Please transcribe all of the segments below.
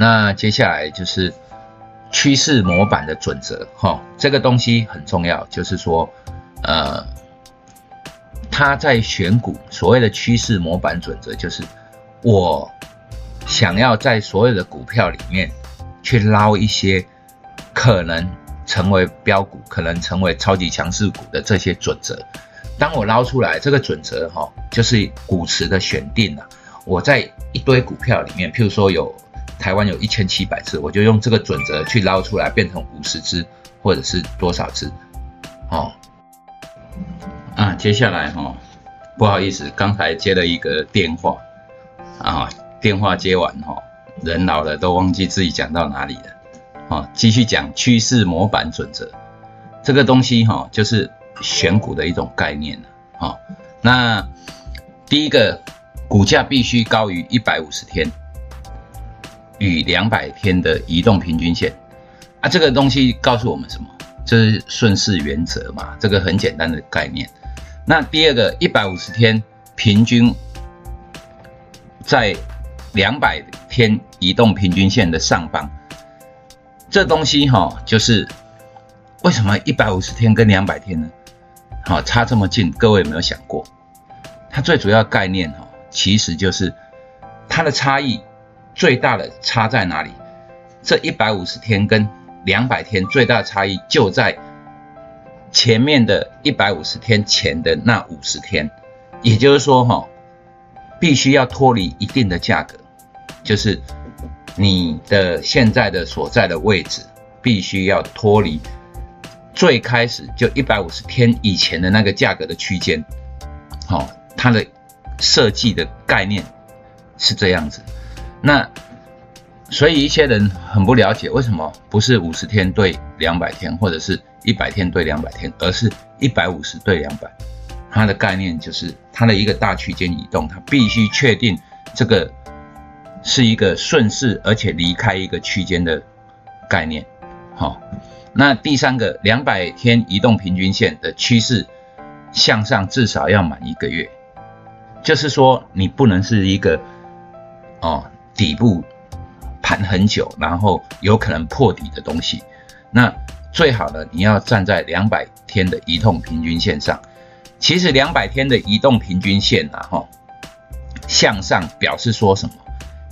那接下来就是趋势模板的准则，哈，这个东西很重要，就是说，呃，他在选股所谓的趋势模板准则，就是我想要在所有的股票里面去捞一些可能成为标股、可能成为超级强势股的这些准则。当我捞出来这个准则，哈，就是股池的选定了。我在一堆股票里面，譬如说有台湾有一千七百只，我就用这个准则去捞出来，变成五十只或者是多少只，哦。啊，接下来哈，不好意思，刚才接了一个电话，啊，电话接完哈，人老了都忘记自己讲到哪里了，啊，继续讲趋势模板准则，这个东西哈，就是选股的一种概念了，啊，那第一个。股价必须高于一百五十天。与两百天的移动平均线啊，这个东西告诉我们什么？这是顺势原则嘛，这个很简单的概念。那第二个，一百五十天平均在两百天移动平均线的上方，这东西哈，就是为什么一百五十天跟两百天呢？好，差这么近，各位有没有想过？它最主要概念哈。其实就是它的差异最大的差在哪里？这一百五十天跟两百天最大差异就在前面的一百五十天前的那五十天，也就是说哈，必须要脱离一定的价格，就是你的现在的所在的位置必须要脱离最开始就一百五十天以前的那个价格的区间，好，它的。设计的概念是这样子，那所以一些人很不了解，为什么不是五十天对两百天，或者是一百天对两百天，而是一百五十对两百？它的概念就是它的一个大区间移动，它必须确定这个是一个顺势，而且离开一个区间的概念。好，那第三个两百天移动平均线的趋势向上至少要满一个月。就是说，你不能是一个哦底部盘很久，然后有可能破底的东西。那最好呢，你要站在两百天的移动平均线上。其实两百天的移动平均线啊，哈，向上表示说什么？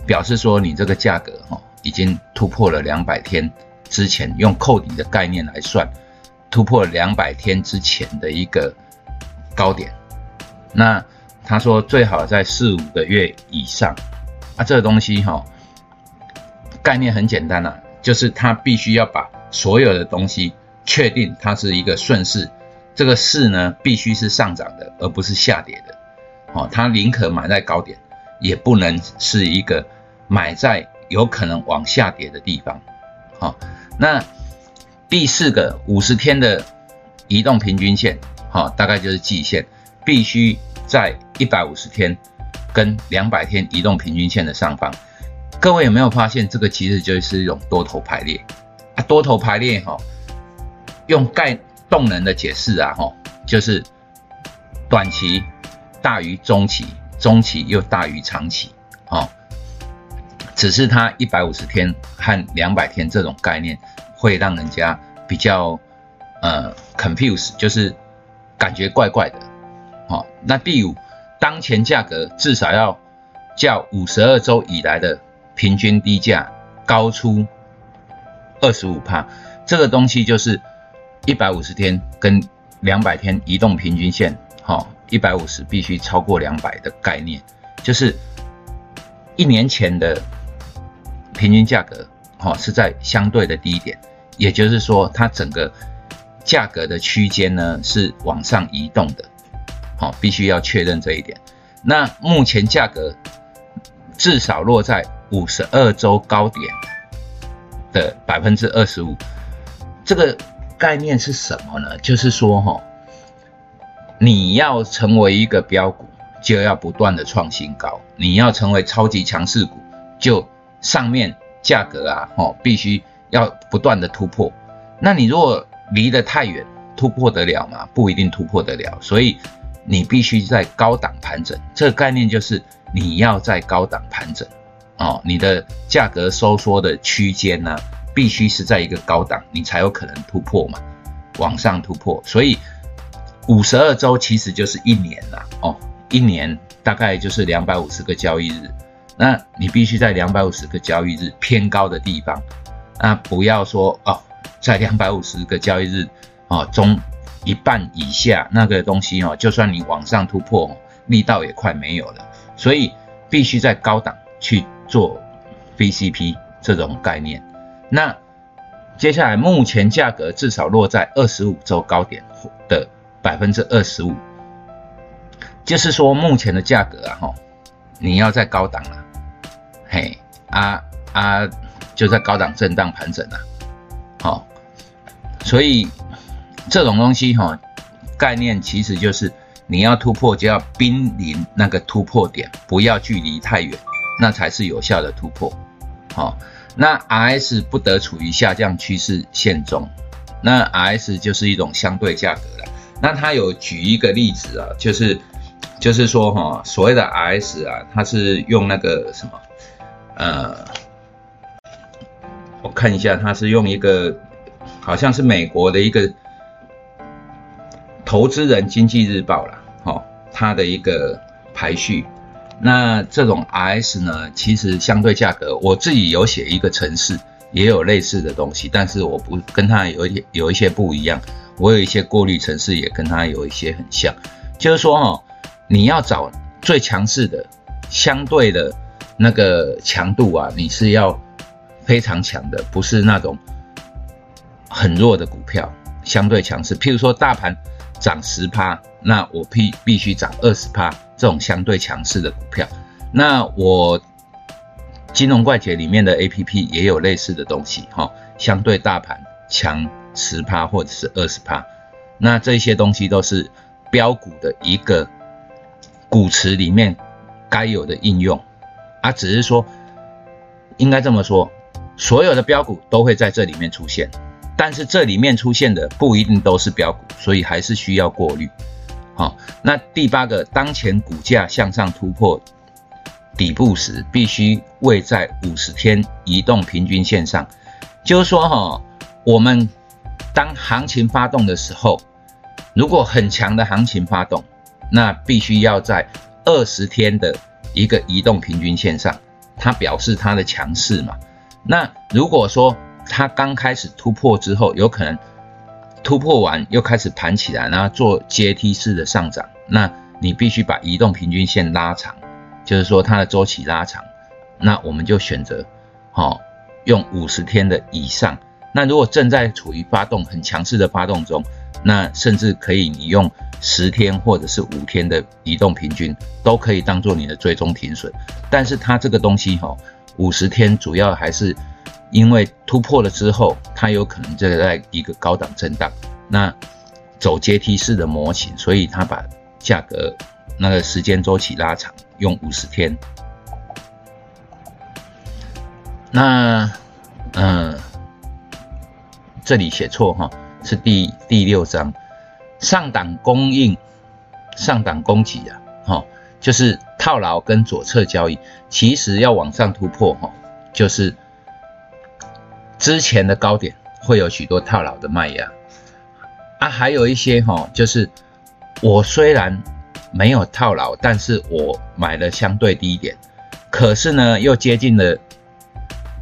表示说你这个价格哈已经突破了两百天之前用扣底的概念来算，突破两百天之前的一个高点。那他说最好在四五个月以上，啊，这个东西哈，概念很简单呐，就是他必须要把所有的东西确定它是一个顺势，这个势呢必须是上涨的，而不是下跌的，哦，他宁可买在高点，也不能是一个买在有可能往下跌的地方，好，那第四个五十天的移动平均线，好，大概就是季线，必须。在一百五十天跟两百天移动平均线的上方，各位有没有发现这个其实就是一种多头排列啊？多头排列哈，用概动能的解释啊哈，就是短期大于中期，中期又大于长期啊。只是它一百五十天和两百天这种概念会让人家比较呃 confuse，就是感觉怪怪的。哦，那第五，当前价格至少要较五十二周以来的平均低价高出二十五帕，这个东西就是一百五十天跟两百天移动平均线，好，一百五十必须超过两百的概念，就是一年前的平均价格，好是在相对的低点，也就是说它整个价格的区间呢是往上移动的。好，必须要确认这一点。那目前价格至少落在五十二周高点的百分之二十五，这个概念是什么呢？就是说，哈，你要成为一个标股，就要不断的创新高；你要成为超级强势股，就上面价格啊，哈，必须要不断的突破。那你如果离得太远，突破得了吗？不一定突破得了。所以。你必须在高档盘整，这个概念就是你要在高档盘整，哦，你的价格收缩的区间呢，必须是在一个高档，你才有可能突破嘛，往上突破。所以五十二周其实就是一年了，哦，一年大概就是两百五十个交易日，那你必须在两百五十个交易日偏高的地方，那不要说哦，在两百五十个交易日哦中一半以下那个东西哦，就算你往上突破，力道也快没有了，所以必须在高档去。做 VCP 这种概念，那接下来目前价格至少落在二十五周高点的百分之二十五，就是说目前的价格啊，哈，你要在高档了，嘿，啊啊，就在高档震荡盘整了，好，所以这种东西哈，概念其实就是你要突破就要濒临那个突破点，不要距离太远。那才是有效的突破，好，那 R S 不得处于下降趋势线中，那 R S 就是一种相对价格了。那他有举一个例子啊，就是就是说哈，所谓的 R S 啊，它是用那个什么，呃，我看一下，它是用一个好像是美国的一个投资人经济日报了，好，它的一个排序。那这种 RS 呢，其实相对价格，我自己有写一个城市，也有类似的东西，但是我不跟它有一些有一些不一样。我有一些过滤城市也跟它有一些很像，就是说哦，你要找最强势的相对的那个强度啊，你是要非常强的，不是那种很弱的股票相对强势。譬如说大盘涨十趴，那我必必须涨二十趴。这种相对强势的股票，那我金融怪杰里面的 A P P 也有类似的东西哈，相对大盘强十趴或者是二十趴，那这些东西都是标股的一个股池里面该有的应用。啊，只是说应该这么说，所有的标股都会在这里面出现，但是这里面出现的不一定都是标股，所以还是需要过滤。好，那第八个，当前股价向上突破底部时，必须位在五十天移动平均线上。就是说，哈，我们当行情发动的时候，如果很强的行情发动，那必须要在二十天的一个移动平均线上，它表示它的强势嘛。那如果说它刚开始突破之后，有可能。突破完又开始盘起来，然后做阶梯式的上涨，那你必须把移动平均线拉长，就是说它的周期拉长，那我们就选择，好用五十天的以上。那如果正在处于发动很强势的发动中，那甚至可以你用十天或者是五天的移动平均都可以当做你的最终停损。但是它这个东西哈，五十天主要还是。因为突破了之后，它有可能就在一个高档震荡，那走阶梯式的模型，所以它把价格那个时间周期拉长，用五十天。那嗯，这里写错哈，是第第六章上档供应、上档供给啊，哈，就是套牢跟左侧交易，其实要往上突破哈，就是。之前的高点会有许多套牢的卖压啊，还有一些哈，就是我虽然没有套牢，但是我买了相对低点，可是呢又接近了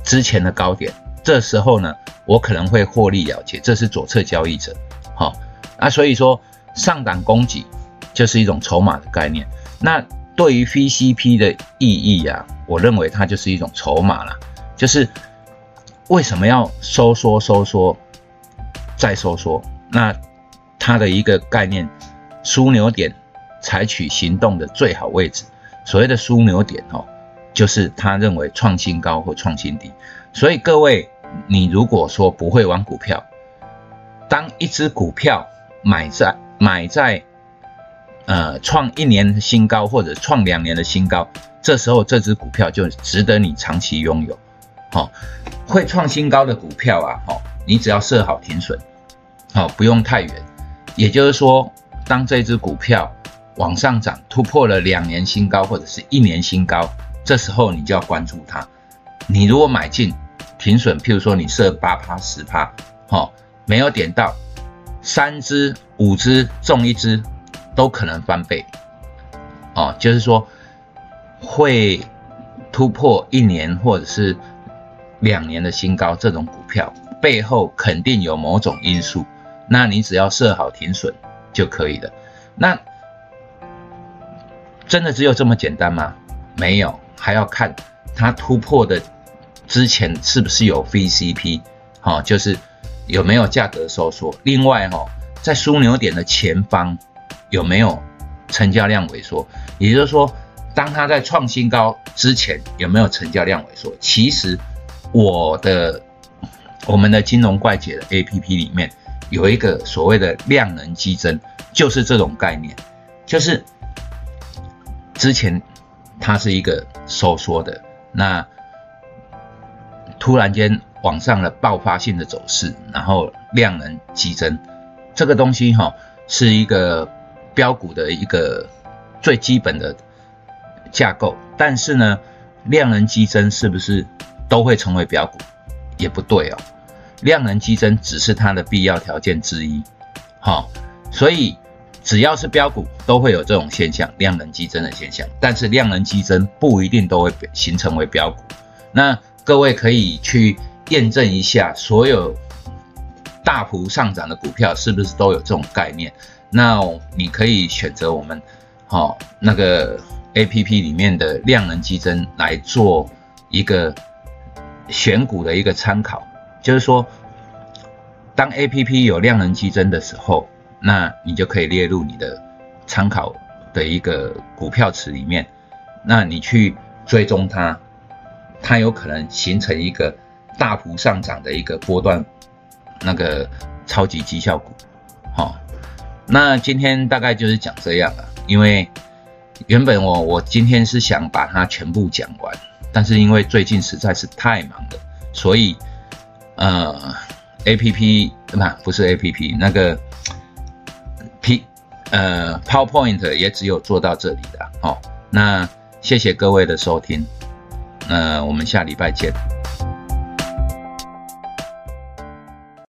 之前的高点，这时候呢我可能会获利了结，这是左侧交易者，好啊，所以说上档供给就是一种筹码的概念，那对于 VCP 的意义啊，我认为它就是一种筹码了，就是。为什么要收缩、收缩、再收缩？那它的一个概念，枢纽点采取行动的最好位置。所谓的枢纽点哦，就是他认为创新高或创新低。所以各位，你如果说不会玩股票，当一只股票买在买在呃创一年新高或者创两年的新高，这时候这只股票就值得你长期拥有。好，会创新高的股票啊，好，你只要设好停损，好，不用太远。也就是说，当这只股票往上涨，突破了两年新高或者是一年新高，这时候你就要关注它。你如果买进停损，譬如说你设八趴十趴，好，没有点到，三只五只中一只都可能翻倍，哦，就是说会突破一年或者是两年的新高，这种股票背后肯定有某种因素，那你只要设好停损就可以了。那真的只有这么简单吗？没有，还要看它突破的之前是不是有 VCP，好，就是有没有价格收缩。另外哈，在枢纽点的前方有没有成交量萎缩？也就是说，当它在创新高之前有没有成交量萎缩？其实我的我们的金融怪姐的 APP 里面有一个所谓的量能激增，就是这种概念，就是。之前它是一个收缩的，那突然间往上了爆发性的走势，然后量能激增，这个东西哈是一个标股的一个最基本的架构。但是呢，量能激增是不是都会成为标股？也不对哦，量能激增只是它的必要条件之一。好，所以。只要是标股，都会有这种现象，量能激增的现象。但是量能激增不一定都会形成为标股。那各位可以去验证一下，所有大幅上涨的股票是不是都有这种概念？那你可以选择我们好那个 A P P 里面的量能激增来做一个选股的一个参考。就是说，当 A P P 有量能激增的时候。那你就可以列入你的参考的一个股票池里面，那你去追踪它，它有可能形成一个大幅上涨的一个波段，那个超级绩效股，好，那今天大概就是讲这样了，因为原本我我今天是想把它全部讲完，但是因为最近实在是太忙了，所以呃，A P P 不不是 A P P 那个。P，呃，PowerPoint 也只有做到这里的哦。那谢谢各位的收听，那我们下礼拜见。